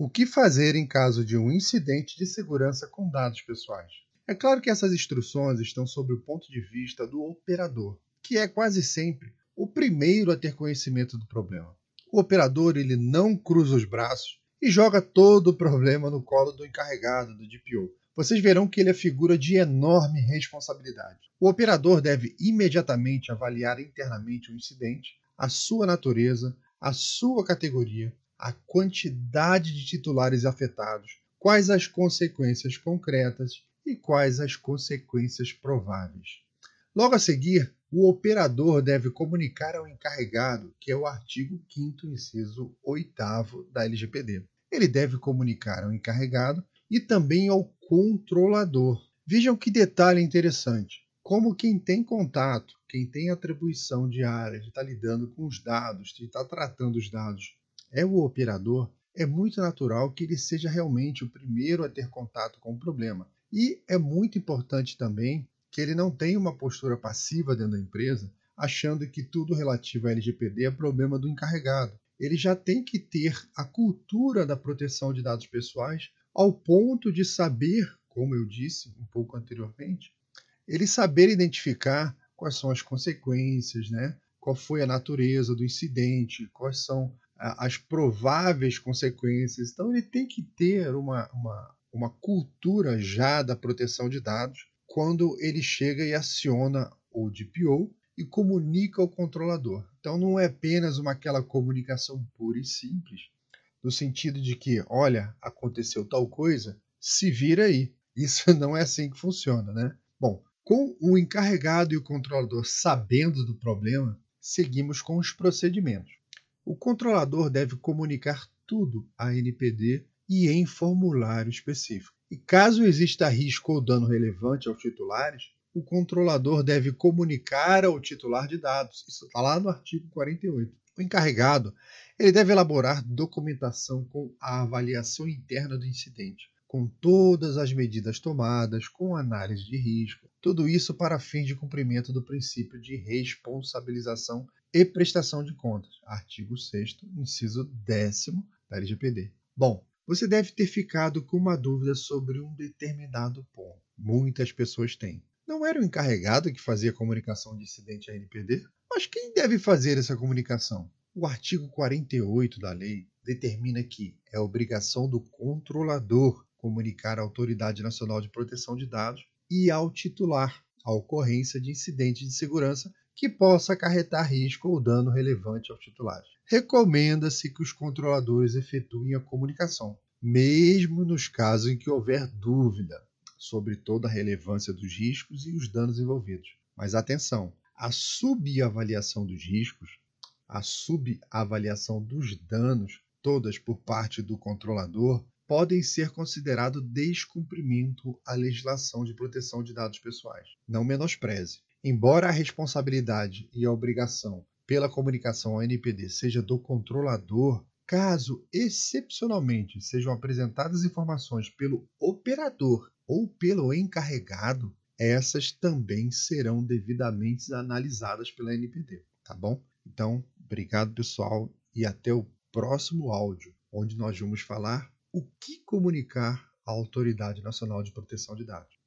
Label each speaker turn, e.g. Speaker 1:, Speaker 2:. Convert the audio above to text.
Speaker 1: O que fazer em caso de um incidente de segurança com dados pessoais? É claro que essas instruções estão sob o ponto de vista do operador, que é quase sempre o primeiro a ter conhecimento do problema. O operador ele não cruza os braços e joga todo o problema no colo do encarregado do DPO. Vocês verão que ele é figura de enorme responsabilidade. O operador deve imediatamente avaliar internamente o incidente, a sua natureza, a sua categoria, a quantidade de titulares afetados, quais as consequências concretas e quais as consequências prováveis. Logo a seguir, o operador deve comunicar ao encarregado, que é o artigo 5 inciso 8 da LGPD. Ele deve comunicar ao encarregado e também ao controlador. Vejam que detalhe interessante. Como quem tem contato, quem tem atribuição diária de estar lidando com os dados, de estar tratando os dados é o operador, é muito natural que ele seja realmente o primeiro a ter contato com o problema. E é muito importante também que ele não tenha uma postura passiva dentro da empresa, achando que tudo relativo à LGPD é problema do encarregado. Ele já tem que ter a cultura da proteção de dados pessoais ao ponto de saber, como eu disse um pouco anteriormente, ele saber identificar quais são as consequências, né? qual foi a natureza do incidente, quais são as prováveis consequências. Então, ele tem que ter uma, uma, uma cultura já da proteção de dados quando ele chega e aciona o DPO e comunica ao controlador. Então, não é apenas uma aquela comunicação pura e simples, no sentido de que, olha, aconteceu tal coisa, se vira aí. Isso não é assim que funciona, né? Bom, com o encarregado e o controlador sabendo do problema, seguimos com os procedimentos. O controlador deve comunicar tudo à NPD e em formulário específico. E caso exista risco ou dano relevante aos titulares, o controlador deve comunicar ao titular de dados. Isso está lá no artigo 48. O encarregado ele deve elaborar documentação com a avaliação interna do incidente, com todas as medidas tomadas, com análise de risco, tudo isso para fins de cumprimento do princípio de responsabilização e prestação de contas, artigo 6 inciso 10 da LGPD. Bom, você deve ter ficado com uma dúvida sobre um determinado ponto. Muitas pessoas têm. Não era o encarregado que fazia a comunicação de incidente à NPD? Mas quem deve fazer essa comunicação? O artigo 48 da lei determina que é obrigação do controlador comunicar à Autoridade Nacional de Proteção de Dados e ao titular a ocorrência de incidente de segurança que possa acarretar risco ou dano relevante aos titulares. Recomenda-se que os controladores efetuem a comunicação, mesmo nos casos em que houver dúvida sobre toda a relevância dos riscos e os danos envolvidos. Mas atenção, a subavaliação dos riscos, a subavaliação dos danos, todas por parte do controlador, podem ser considerados descumprimento à legislação de proteção de dados pessoais. Não menospreze. Embora a responsabilidade e a obrigação pela comunicação ao NPD seja do controlador, caso excepcionalmente sejam apresentadas informações pelo operador ou pelo encarregado, essas também serão devidamente analisadas pela NPD, tá bom? Então, obrigado pessoal e até o próximo áudio, onde nós vamos falar o que comunicar à Autoridade Nacional de Proteção de Dados.